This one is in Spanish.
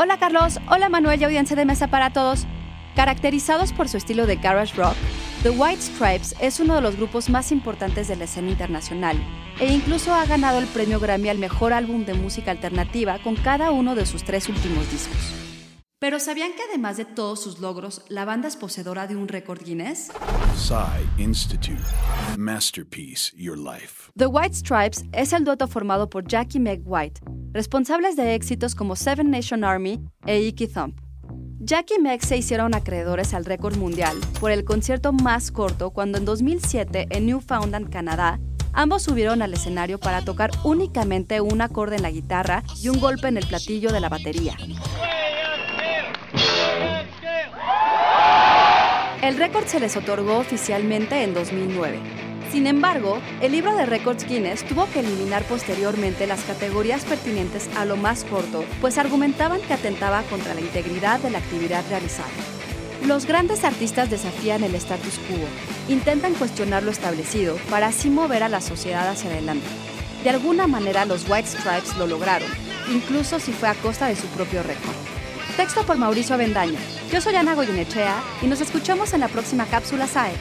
Hola Carlos, hola Manuel y audiencia de mesa para todos. Caracterizados por su estilo de garage rock, The White Stripes es uno de los grupos más importantes de la escena internacional e incluso ha ganado el premio Grammy al mejor álbum de música alternativa con cada uno de sus tres últimos discos. Pero ¿sabían que además de todos sus logros, la banda es poseedora de un récord Guinness? Institute. Masterpiece Your Life. The White Stripes es el dueto formado por Jackie Meg White, responsables de éxitos como Seven Nation Army e Icky Thump. Jackie y Meg se hicieron acreedores al récord mundial por el concierto más corto cuando en 2007 en Newfoundland, Canadá, ambos subieron al escenario para tocar únicamente un acorde en la guitarra y un golpe en el platillo de la batería. El récord se les otorgó oficialmente en 2009. Sin embargo, el libro de récords Guinness tuvo que eliminar posteriormente las categorías pertinentes a lo más corto, pues argumentaban que atentaba contra la integridad de la actividad realizada. Los grandes artistas desafían el status quo, intentan cuestionar lo establecido para así mover a la sociedad hacia adelante. De alguna manera los White Stripes lo lograron, incluso si fue a costa de su propio récord. Texto por Mauricio Avendaño. Yo soy Ana Goyenechea y nos escuchamos en la próxima cápsula SAE.